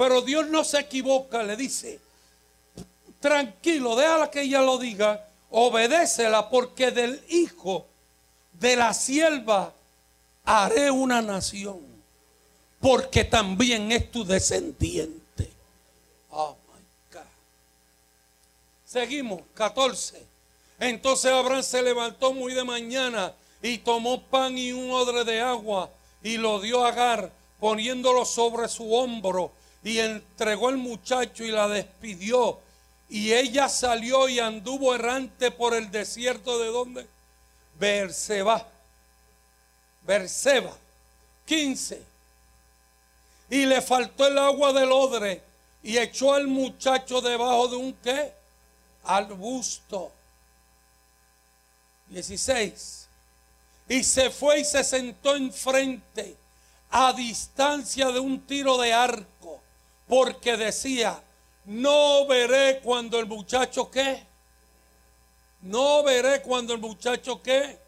Pero Dios no se equivoca, le dice, tranquilo, déjala que ella lo diga, obedécela porque del hijo de la sierva haré una nación, porque también es tu descendiente. Oh my God. Seguimos, 14. Entonces Abraham se levantó muy de mañana y tomó pan y un odre de agua y lo dio a Agar, poniéndolo sobre su hombro y entregó el muchacho y la despidió. Y ella salió y anduvo errante por el desierto de donde? Berseba. Berseba. 15. Y le faltó el agua del odre y echó al muchacho debajo de un qué? Arbusto. 16. Y se fue y se sentó enfrente a distancia de un tiro de arco, porque decía, no veré cuando el muchacho qué. No veré cuando el muchacho qué.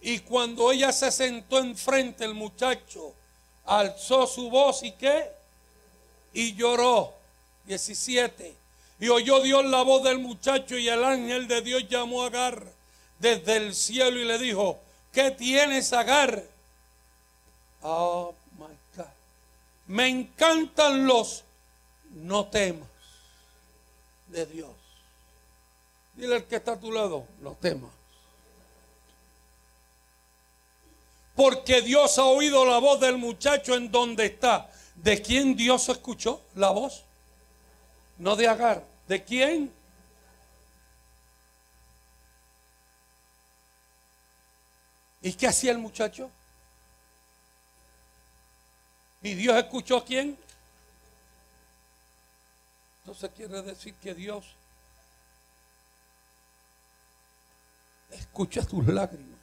Y cuando ella se sentó enfrente, el muchacho alzó su voz y qué. Y lloró. 17. Y oyó Dios la voz del muchacho y el ángel de Dios llamó a Agar desde el cielo y le dijo, ¿qué tienes Agar? God. Me encantan los no temas de Dios. Dile al que está a tu lado, no temas. Porque Dios ha oído la voz del muchacho en donde está. ¿De quién Dios escuchó la voz? No de Agar. ¿De quién? ¿Y qué hacía el muchacho? ¿Y Dios escuchó a quién? Entonces quiere decir que Dios escucha tus lágrimas.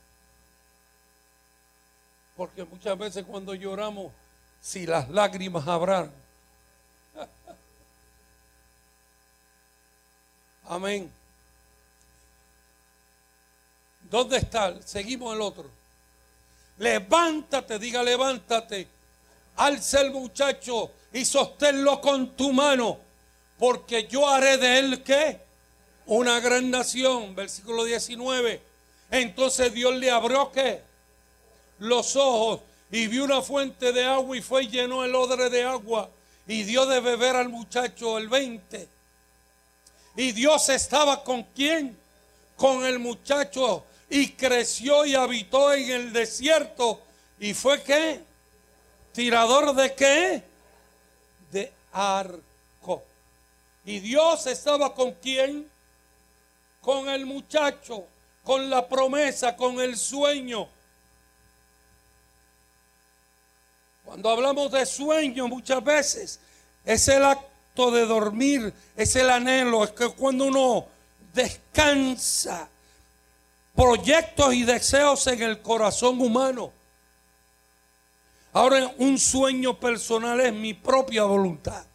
Porque muchas veces cuando lloramos, si las lágrimas habrán. Amén. ¿Dónde está? Seguimos el otro. Levántate, diga levántate. Alza el muchacho y sosténlo con tu mano, porque yo haré de él qué? Una gran nación. Versículo 19. Entonces Dios le abrió qué? Los ojos y vio una fuente de agua y fue y llenó el odre de agua y dio de beber al muchacho el 20. Y Dios estaba con quién? Con el muchacho y creció y habitó en el desierto. ¿Y fue qué? ¿Tirador de qué? De arco. ¿Y Dios estaba con quién? Con el muchacho, con la promesa, con el sueño. Cuando hablamos de sueño muchas veces es el acto de dormir, es el anhelo, es que cuando uno descansa proyectos y deseos en el corazón humano. Ahora un sueño personal es mi propia voluntad.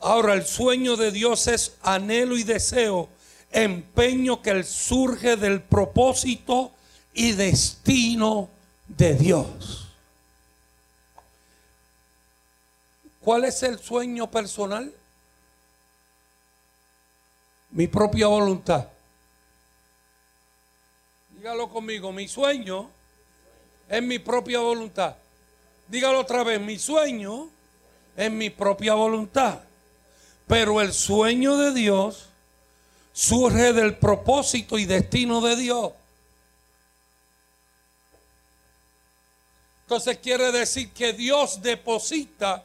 Ahora el sueño de Dios es anhelo y deseo, empeño que surge del propósito y destino de Dios. ¿Cuál es el sueño personal? Mi propia voluntad. Dígalo conmigo, mi sueño es mi propia voluntad. Dígalo otra vez, mi sueño es mi propia voluntad. Pero el sueño de Dios surge del propósito y destino de Dios. Entonces quiere decir que Dios deposita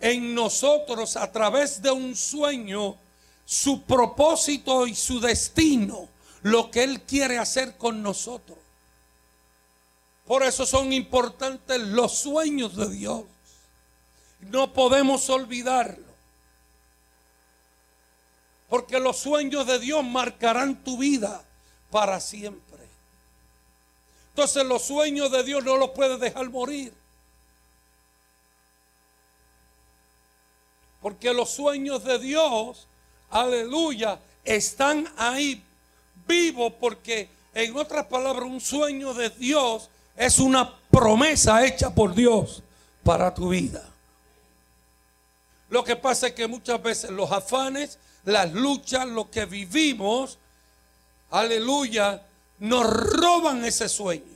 en nosotros a través de un sueño su propósito y su destino lo que Él quiere hacer con nosotros. Por eso son importantes los sueños de Dios. No podemos olvidarlo. Porque los sueños de Dios marcarán tu vida para siempre. Entonces los sueños de Dios no los puedes dejar morir. Porque los sueños de Dios, aleluya, están ahí vivo porque, en otras palabras, un sueño de Dios es una promesa hecha por Dios para tu vida. Lo que pasa es que muchas veces los afanes, las luchas, lo que vivimos, aleluya, nos roban ese sueño.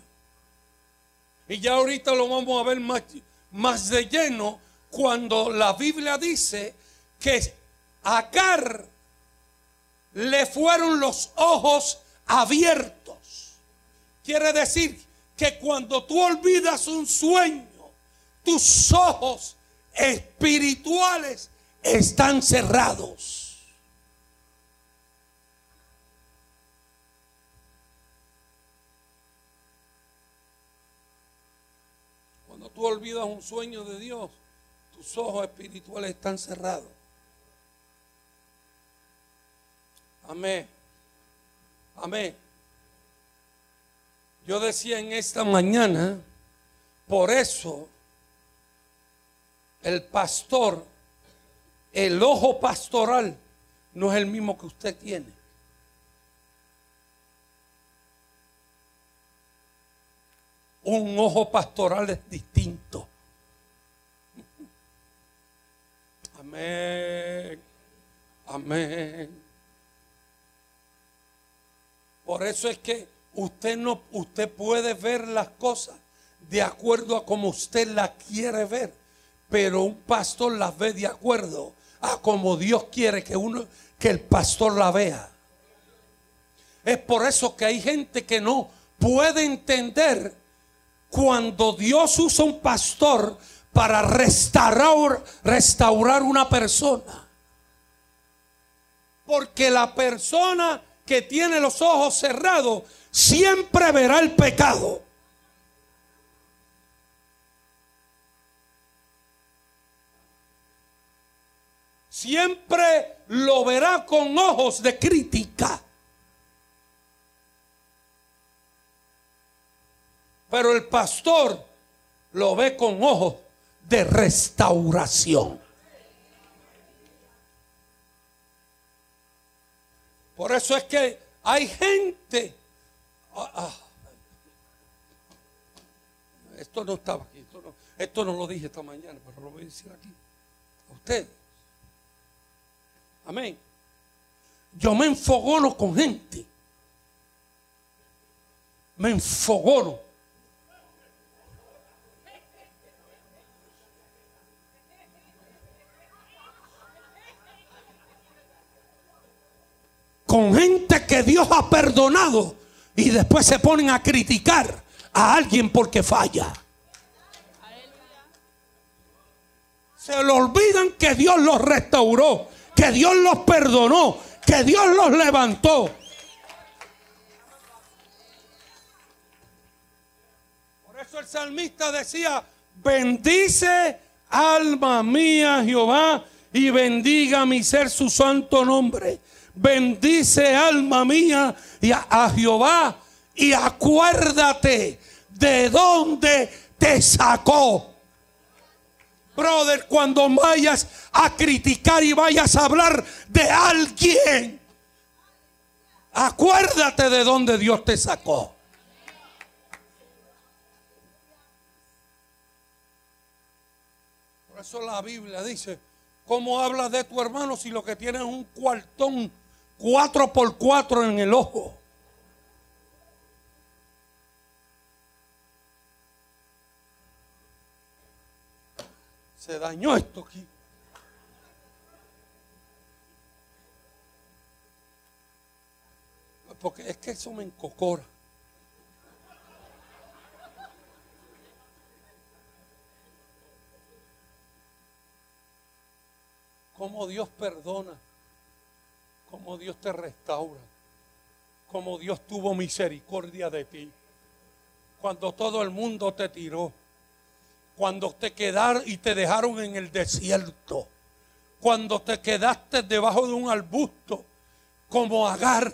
Y ya ahorita lo vamos a ver más, más de lleno cuando la Biblia dice que a Agar le fueron los ojos abiertos. Quiere decir que cuando tú olvidas un sueño, tus ojos espirituales están cerrados. Cuando tú olvidas un sueño de Dios, tus ojos espirituales están cerrados. Amén. Amén. Yo decía en esta mañana, por eso el pastor, el ojo pastoral, no es el mismo que usted tiene. Un ojo pastoral es distinto. Amén. Amén. Por eso es que usted no usted puede ver las cosas de acuerdo a como usted las quiere ver, pero un pastor las ve de acuerdo a como Dios quiere que uno que el pastor la vea. Es por eso que hay gente que no puede entender cuando Dios usa un pastor para restaurar, restaurar una persona. Porque la persona que tiene los ojos cerrados siempre verá el pecado. Siempre lo verá con ojos de crítica. Pero el pastor lo ve con ojos de restauración. Por eso es que hay gente. Ah, ah. esto no estaba aquí. Esto no, esto no, lo dije esta mañana, pero lo voy a decir aquí. A ustedes. Amén. Yo me enfogono con gente. Me enfogono. Con gente que Dios ha perdonado y después se ponen a criticar a alguien porque falla. Se le olvidan que Dios los restauró, que Dios los perdonó, que Dios los levantó. Por eso el salmista decía, bendice alma mía Jehová y bendiga mi ser su santo nombre. Bendice alma mía y a, Jehová y acuérdate de dónde te sacó. Brother, cuando vayas a criticar y vayas a hablar de alguien, acuérdate de dónde Dios te sacó. Por eso la Biblia dice, ¿cómo hablas de tu hermano si lo que tienes es un cuartón cuatro por cuatro en el ojo. Se dañó esto aquí. Porque es que eso me encocora. Cómo Dios perdona como Dios te restaura, como Dios tuvo misericordia de ti. Cuando todo el mundo te tiró, cuando te quedaron y te dejaron en el desierto, cuando te quedaste debajo de un arbusto como Agar.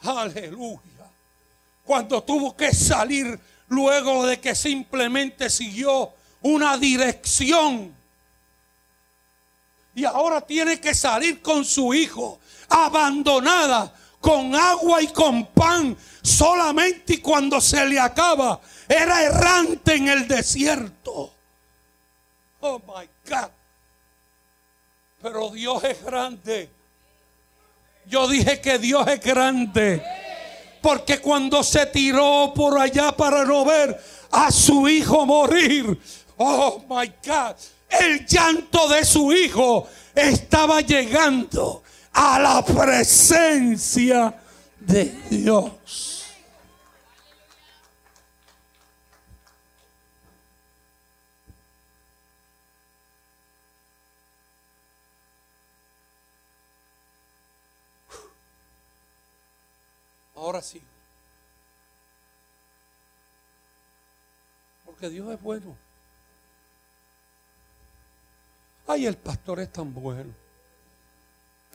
Aleluya. Cuando tuvo que salir luego de que simplemente siguió una dirección y ahora tiene que salir con su hijo, abandonada, con agua y con pan, solamente cuando se le acaba, era errante en el desierto. Oh my God. Pero Dios es grande. Yo dije que Dios es grande. Porque cuando se tiró por allá para no ver a su hijo morir, oh my God, el llanto de su hijo estaba llegando a la presencia de Dios. Ahora sí. Porque Dios es bueno. Ay, el pastor es tan bueno.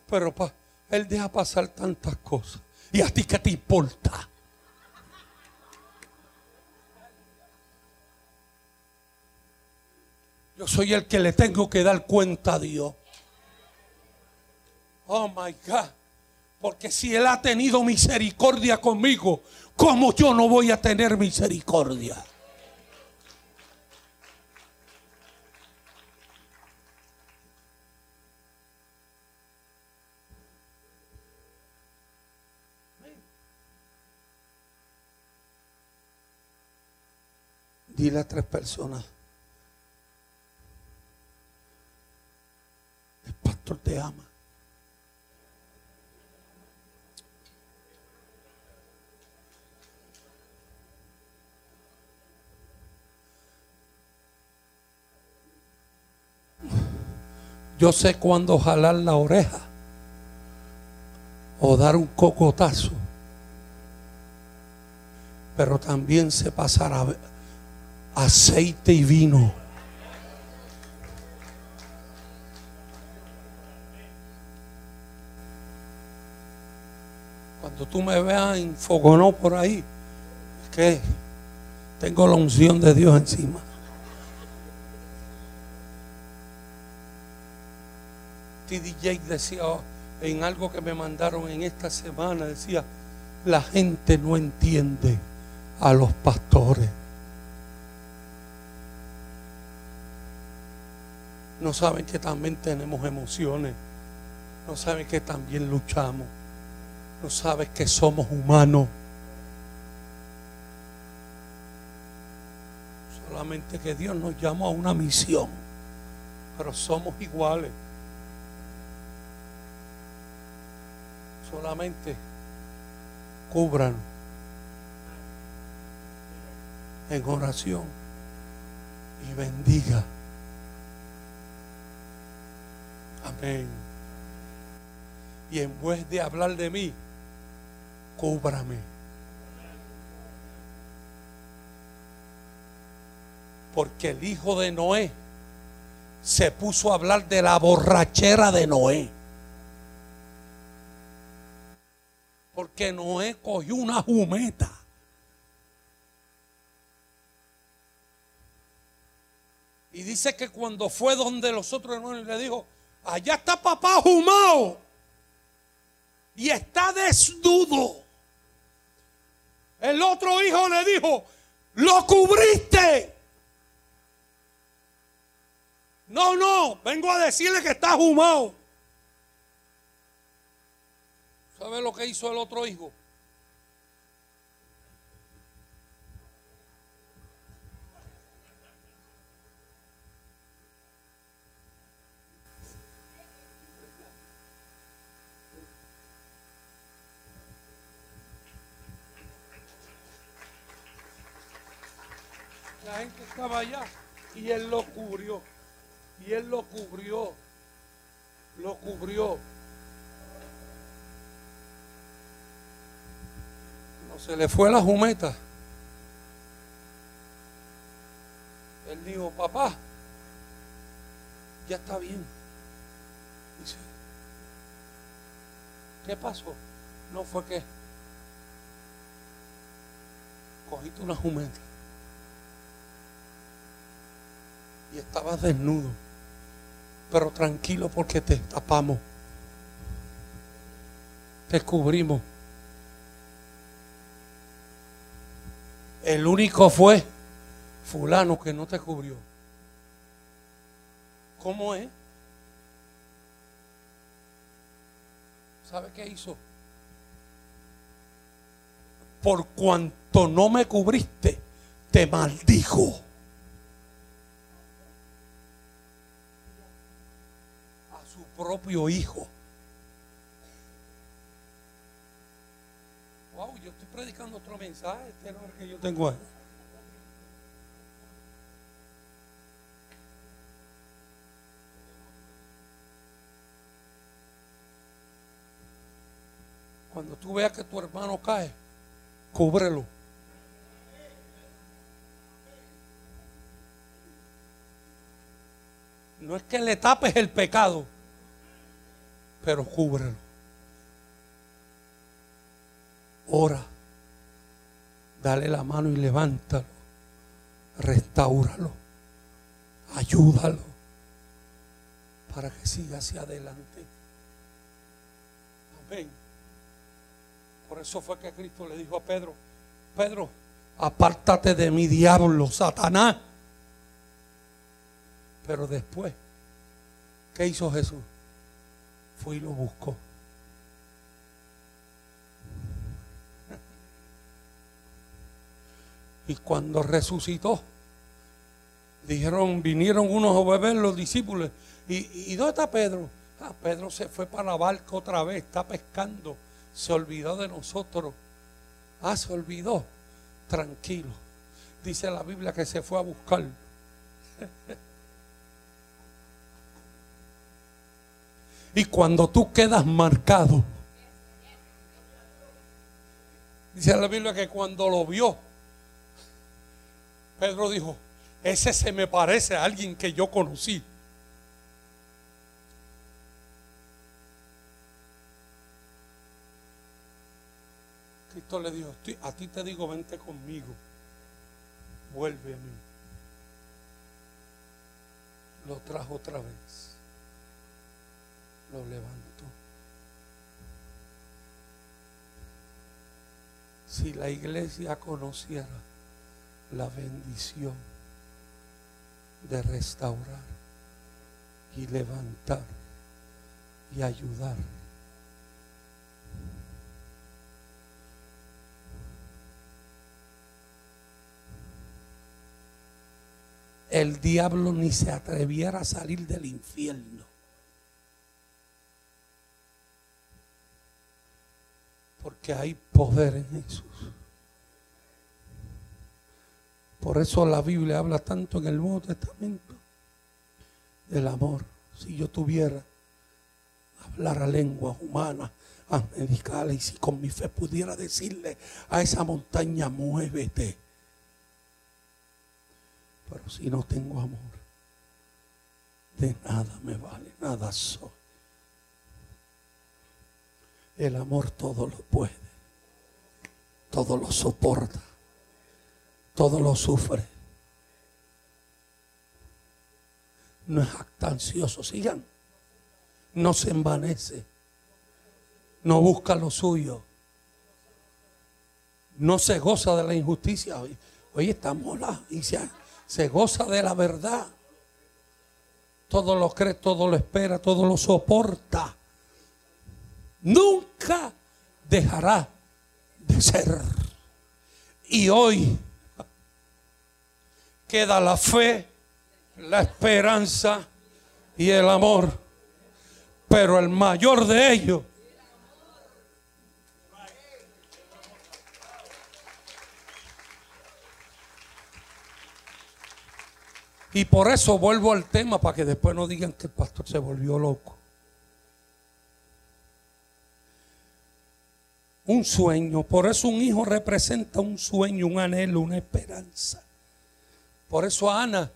Pero pa, él deja pasar tantas cosas. ¿Y a ti qué te importa? Yo soy el que le tengo que dar cuenta a Dios. Oh my God. Porque si Él ha tenido misericordia conmigo, ¿cómo yo no voy a tener misericordia? Dile a tres personas. El pastor te ama. Yo sé cuándo jalar la oreja o dar un cocotazo, pero también sé pasar a aceite y vino. Cuando tú me veas en fogonó por ahí, es que tengo la unción de Dios encima. TDJ decía en algo que me mandaron en esta semana, decía, la gente no entiende a los pastores. No saben que también tenemos emociones. No saben que también luchamos. No saben que somos humanos. Solamente que Dios nos llamó a una misión. Pero somos iguales. Solamente cubran en oración y bendiga. Y en vez de hablar de mí, cúbrame. Porque el hijo de Noé se puso a hablar de la borrachera de Noé. Porque Noé cogió una jumeta. Y dice que cuando fue donde los otros hermanos le dijo, allá está papá jumao. Y está desnudo. El otro hijo le dijo, lo cubriste. No, no, vengo a decirle que está jumao. ¿Sabe lo que hizo el otro hijo? La gente estaba allá y él lo cubrió. Y él lo cubrió. Lo cubrió. No se le fue la jumeta. Él dijo, papá, ya está bien. Dice, ¿qué pasó? No fue que cogiste una jumeta y estabas desnudo, pero tranquilo porque te tapamos, te cubrimos. El único fue fulano que no te cubrió. ¿Cómo es? ¿Sabe qué hizo? Por cuanto no me cubriste, te maldijo. A su propio hijo. Wow, yo estoy predicando otro mensaje, este que yo tengo. Cuando tú veas que tu hermano cae, cúbrelo. No es que le tapes el pecado, pero cúbrelo. Ora, dale la mano y levántalo, restauralo, ayúdalo para que siga hacia adelante. Amén. Por eso fue que Cristo le dijo a Pedro, Pedro, apártate de mi diablo, Satanás. Pero después, ¿qué hizo Jesús? Fue y lo buscó. Y cuando resucitó, dijeron, vinieron unos a beber los discípulos. ¿Y, ¿Y dónde está Pedro? Ah, Pedro se fue para la barca otra vez, está pescando se olvidó de nosotros. Ah, se olvidó. Tranquilo. Dice la Biblia que se fue a buscar. y cuando tú quedas marcado, dice la Biblia que cuando lo vio, Pedro dijo, ese se me parece a alguien que yo conocí. Cristo le dijo, a ti te digo, vente conmigo, vuelve a mí. Lo trajo otra vez, lo levantó. Si la iglesia conociera la bendición de restaurar y levantar y ayudar el diablo ni se atreviera a salir del infierno. Porque hay poder en Jesús. Por eso la Biblia habla tanto en el Nuevo Testamento del amor. Si yo tuviera hablar a lenguas humanas, angelicales, y si con mi fe pudiera decirle a esa montaña, muévete pero si no tengo amor, de nada me vale, nada soy. El amor todo lo puede, todo lo soporta, todo lo sufre. No es actancioso, sigan. No se envanece, no busca lo suyo, no se goza de la injusticia. Hoy, estamos la y se, se goza de la verdad. Todo lo cree, todo lo espera, todo lo soporta. Nunca dejará de ser. Y hoy queda la fe, la esperanza y el amor. Pero el mayor de ellos Y por eso vuelvo al tema para que después no digan que el pastor se volvió loco. Un sueño, por eso un hijo representa un sueño, un anhelo, una esperanza. Por eso Ana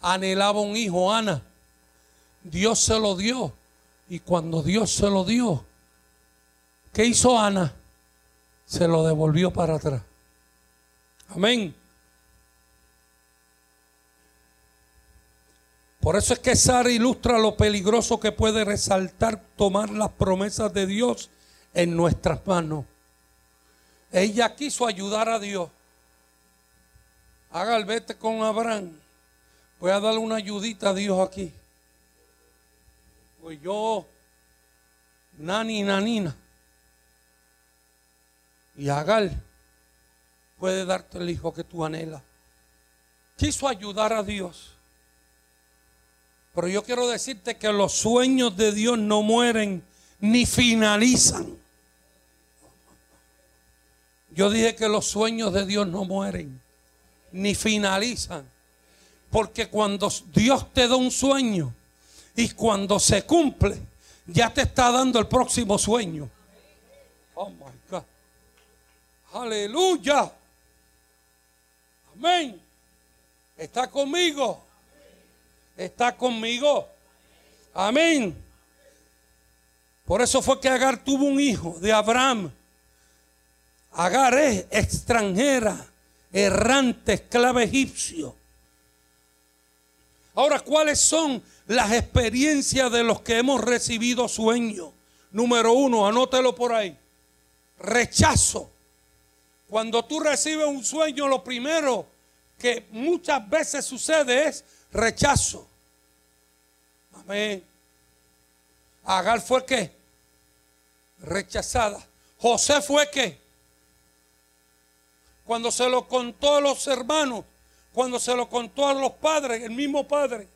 anhelaba un hijo, Ana. Dios se lo dio. Y cuando Dios se lo dio, ¿qué hizo Ana? Se lo devolvió para atrás. Amén. Por eso es que Sara ilustra lo peligroso que puede resaltar tomar las promesas de Dios en nuestras manos. Ella quiso ayudar a Dios. Haga vete con Abraham. Voy a darle una ayudita a Dios aquí. Pues yo nani, nanina. Y Agar puede darte el hijo que tú anhelas. Quiso ayudar a Dios. Pero yo quiero decirte que los sueños de Dios no mueren ni finalizan. Yo dije que los sueños de Dios no mueren ni finalizan. Porque cuando Dios te da un sueño y cuando se cumple, ya te está dando el próximo sueño. Oh my God. Aleluya. Amén. Está conmigo. Está conmigo. Amén. Por eso fue que Agar tuvo un hijo de Abraham. Agar es extranjera, errante, esclava egipcio. Ahora, ¿cuáles son las experiencias de los que hemos recibido sueños? Número uno, anótelo por ahí. Rechazo. Cuando tú recibes un sueño, lo primero que muchas veces sucede es rechazo. Amén. Agar fue que rechazada. José fue que cuando se lo contó a los hermanos, cuando se lo contó a los padres, el mismo padre,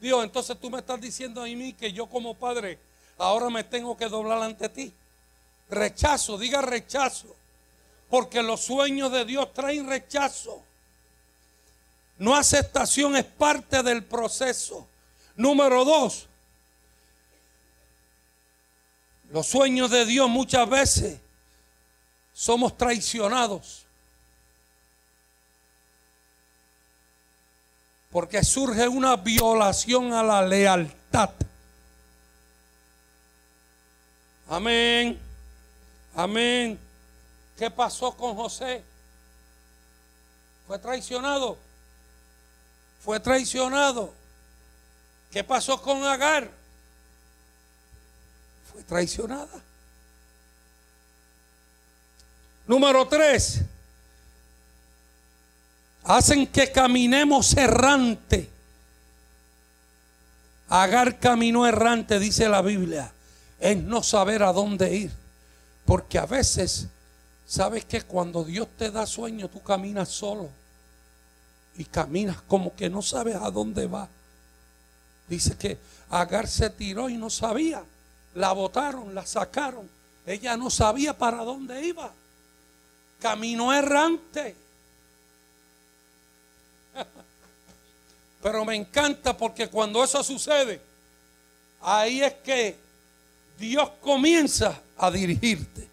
Dios, entonces tú me estás diciendo a mí que yo como padre ahora me tengo que doblar ante ti. Rechazo, diga rechazo. Porque los sueños de Dios traen rechazo. No aceptación es parte del proceso. Número dos, los sueños de Dios muchas veces somos traicionados. Porque surge una violación a la lealtad. Amén. Amén. ¿Qué pasó con José? Fue traicionado. Fue traicionado. ¿Qué pasó con Agar? Fue traicionada. Número tres hacen que caminemos errante. Agar caminó errante, dice la Biblia, es no saber a dónde ir. Porque a veces, sabes que cuando Dios te da sueño, tú caminas solo. Y caminas como que no sabes a dónde va. Dice que Agar se tiró y no sabía. La botaron, la sacaron. Ella no sabía para dónde iba. Caminó errante. Pero me encanta porque cuando eso sucede, ahí es que Dios comienza a dirigirte.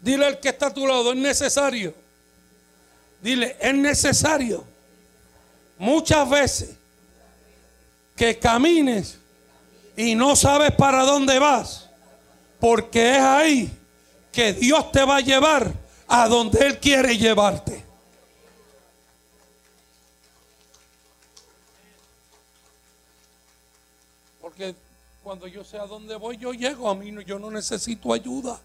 Dile al que está a tu lado, es necesario. Dile, es necesario muchas veces que camines y no sabes para dónde vas, porque es ahí que Dios te va a llevar a donde Él quiere llevarte. Porque cuando yo sé a dónde voy, yo llego. A mí yo no necesito ayuda.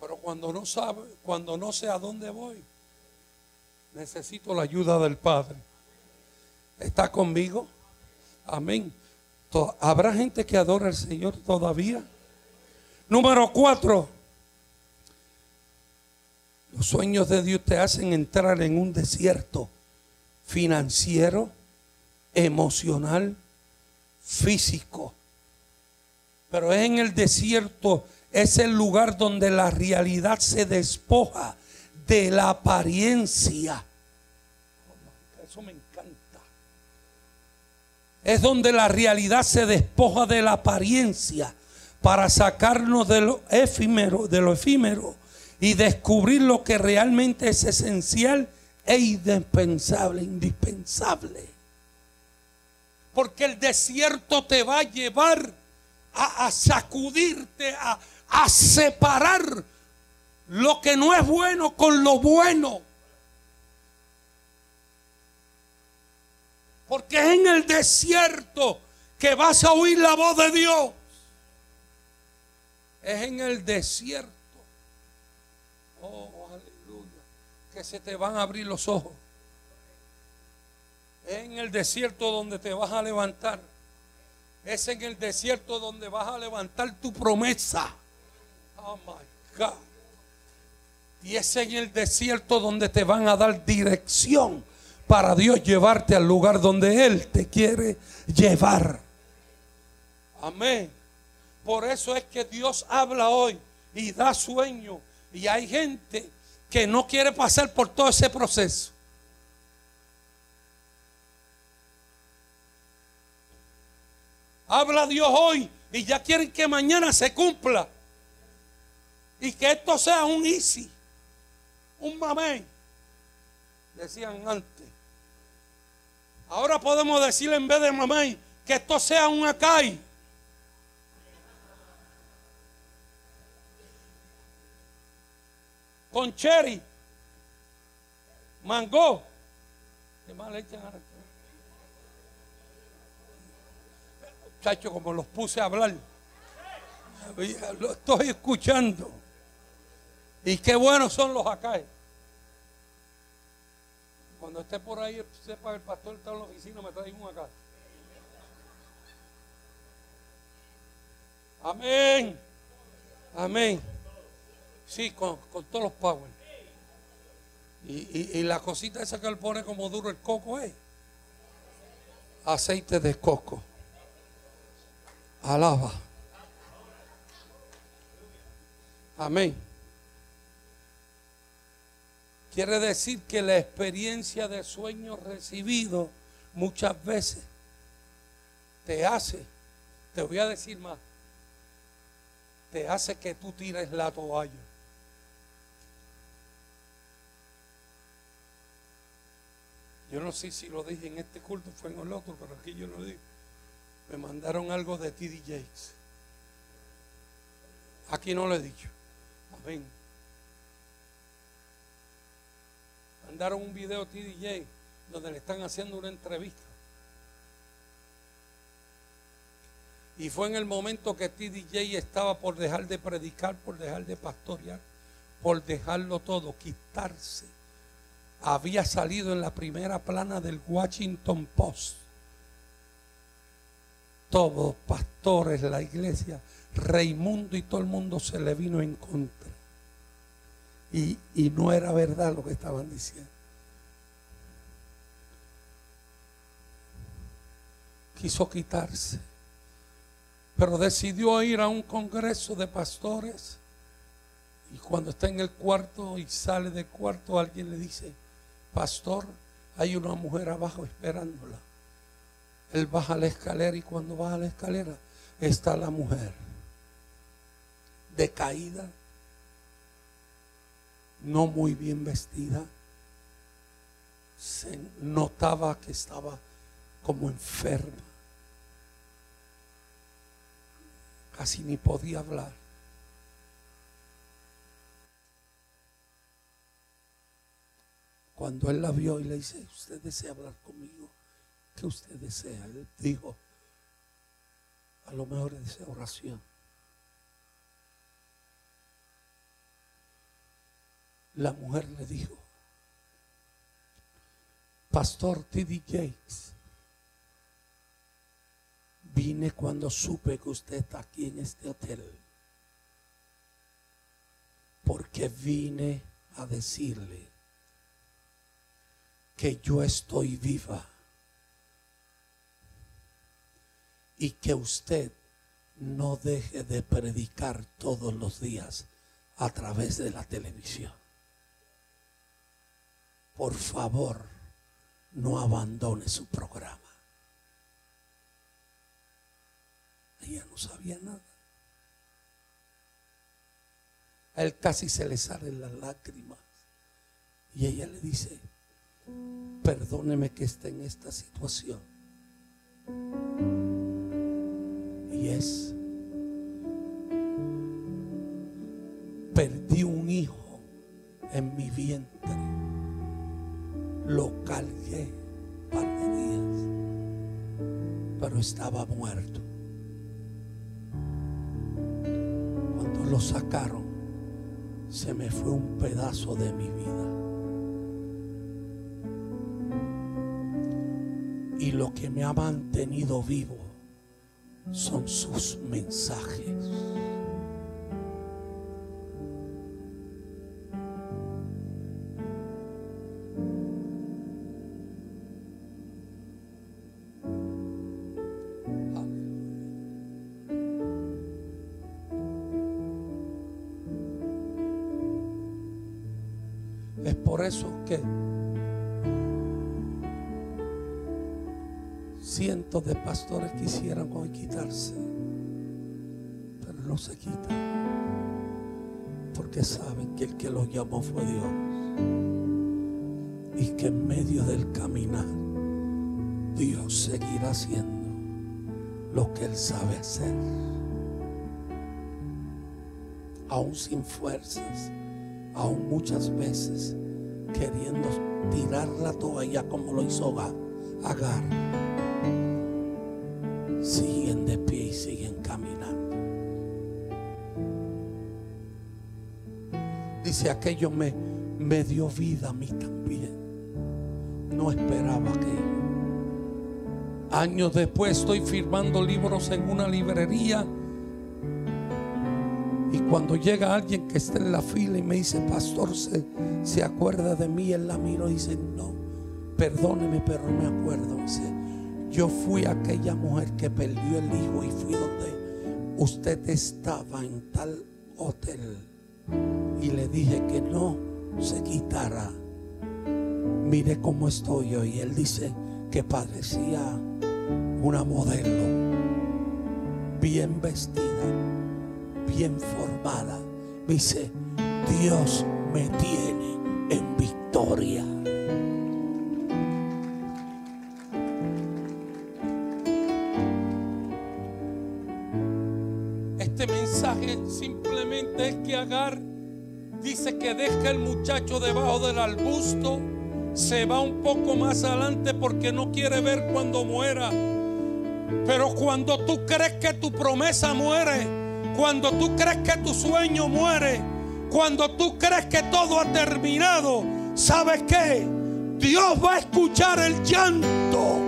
Pero cuando no sabe, cuando no sé a dónde voy, necesito la ayuda del Padre. ¿Está conmigo? Amén. ¿Habrá gente que adora al Señor todavía? Número cuatro. Los sueños de Dios te hacen entrar en un desierto financiero, emocional, físico. Pero es en el desierto, es el lugar donde la realidad se despoja de la apariencia. Eso me encanta. Es donde la realidad se despoja de la apariencia para sacarnos de lo efímero, de lo efímero y descubrir lo que realmente es esencial e indispensable, indispensable. Porque el desierto te va a llevar a, sacudirte, a, a separar lo que no es bueno con lo bueno. Porque es en el desierto que vas a oír la voz de Dios. Es en el desierto. Oh, aleluya. Que se te van a abrir los ojos en el desierto donde te vas a levantar Es en el desierto donde vas a levantar tu promesa. Oh my God. Y es en el desierto donde te van a dar dirección para Dios llevarte al lugar donde Él te quiere llevar. Amén. Por eso es que Dios habla hoy y da sueño. Y hay gente que no quiere pasar por todo ese proceso. Habla Dios hoy y ya quieren que mañana se cumpla. Y que esto sea un easy, un mamey, decían antes. Ahora podemos decir en vez de mamey que esto sea un acai. Con cherry, mango. ¿Qué más le echan Chacho, como los puse a hablar. Lo estoy escuchando. Y qué buenos son los acá. Cuando esté por ahí, sepa que el pastor está en la oficina, me trae un acá. Amén. Amén. Sí, con, todos los power. Y, y, la cosita esa que él pone como duro el coco es aceite de coco. Alaba. Amén. Quiere decir que la experiencia de sueño recibido muchas veces te hace, te voy a decir más, te hace que tú tires la toalla. Yo no sé si lo dije en este culto, fue en el otro, pero aquí yo lo digo me mandaron algo de TD Jakes. Aquí no lo he dicho. Amén. Mandaron un video TD Jakes donde le están haciendo una entrevista. Y fue en el momento que TD Jakes estaba por dejar de predicar, por dejar de pastorear, por dejarlo todo, quitarse. Había salido en la primera plana del Washington Post todos pastores, la iglesia, Raimundo y todo el mundo se le vino en contra. Y, y no era verdad lo que estaban diciendo. Quiso quitarse, pero decidió ir a un congreso de pastores. Y cuando está en el cuarto y sale del cuarto, alguien le dice, pastor, hay una mujer abajo esperándola. Él baja la escalera y cuando baja la escalera está la mujer decaída, no muy bien vestida. Se notaba que estaba como enferma. Casi ni podía hablar. Cuando él la vio y le dice, usted desea hablar conmigo que usted desea. Él dijo, a lo mejor desea oración. La mujer le dijo, Pastor T.D. Jakes, vine cuando supe que usted está aquí en este hotel, porque vine a decirle que yo estoy viva y que usted no deje de predicar todos los días a través de la televisión. Por favor, no abandone su programa. Ella no sabía nada. A él casi se le salen las lágrimas. Y ella le dice, perdóneme que esté en esta situación perdí un hijo en mi vientre, lo cargué un par de días, pero estaba muerto. Cuando lo sacaron, se me fue un pedazo de mi vida. Y lo que me ha mantenido vivo son sus mensajes. Es por eso que cientos de pastores quisieran hoy quitarse, pero no se quitan, porque saben que el que los llamó fue Dios y que en medio del caminar Dios seguirá haciendo lo que Él sabe hacer, aún sin fuerzas, aún muchas veces queriendo tirar la toalla como lo hizo Agar siguen de pie y siguen caminando. Dice, aquello me, me dio vida a mí también. No esperaba aquello. Años después estoy firmando libros en una librería. Y cuando llega alguien que está en la fila y me dice, pastor, ¿se, se acuerda de mí? Él la miro y dice, no, perdóneme, pero no me acuerdo. Dice, yo fui aquella mujer que perdió el hijo y fui donde usted estaba en tal hotel y le dije que no se quitara. Mire cómo estoy hoy. Él dice que parecía una modelo, bien vestida, bien formada. dice, Dios me tiene en victoria. Simplemente es que Agar dice que deja el muchacho debajo del arbusto, se va un poco más adelante porque no quiere ver cuando muera. Pero cuando tú crees que tu promesa muere, cuando tú crees que tu sueño muere, cuando tú crees que todo ha terminado, ¿sabes qué? Dios va a escuchar el llanto.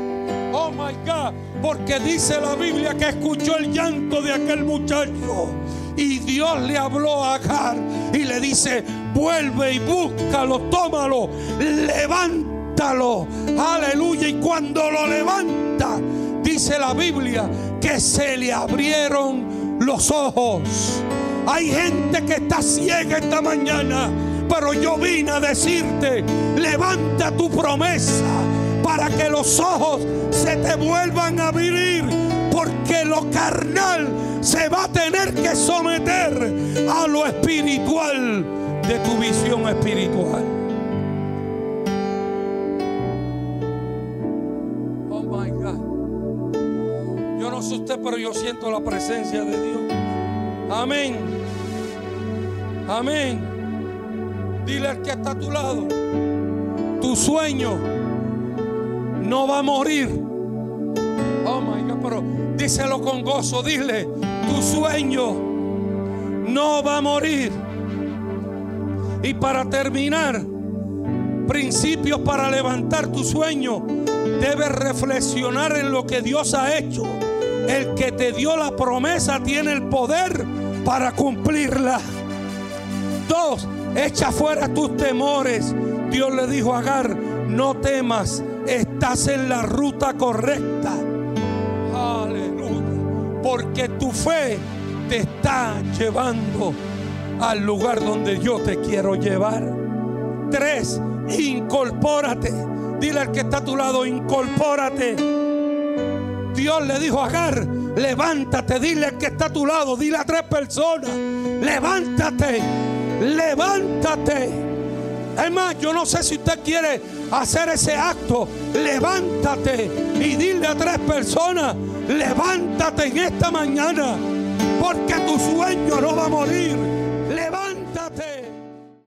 Oh my God, porque dice la Biblia que escuchó el llanto de aquel muchacho. Y Dios le habló a Agar y le dice, vuelve y búscalo, tómalo, levántalo. Aleluya. Y cuando lo levanta, dice la Biblia que se le abrieron los ojos. Hay gente que está ciega esta mañana, pero yo vine a decirte, levanta tu promesa para que los ojos se te vuelvan a abrir, porque lo carnal se va a tener que someter a lo espiritual de tu visión espiritual. Oh my God. Yo no sé usted, pero yo siento la presencia de Dios. Amén. Amén. Dile al que está a tu lado. Tu sueño no va a morir. Oh my God, pero díselo con gozo. Dile, tu sueño no va a morir. Y para terminar, principios para levantar tu sueño, debes reflexionar en lo que Dios ha hecho. El que te dio la promesa tiene el poder para cumplirla. Dos, echa fuera tus temores. Dios le dijo a Agar, no temas, estás en la ruta correcta. Porque tu fe te está llevando al lugar donde yo te quiero llevar. Tres, incorpórate. Dile al que está a tu lado, incorpórate. Dios le dijo a Agar, levántate, dile al que está a tu lado, dile a tres personas, levántate, levántate. Es más, yo no sé si usted quiere hacer ese acto. Levántate y dile a tres personas, levántate en esta mañana, porque tu sueño no va a morir.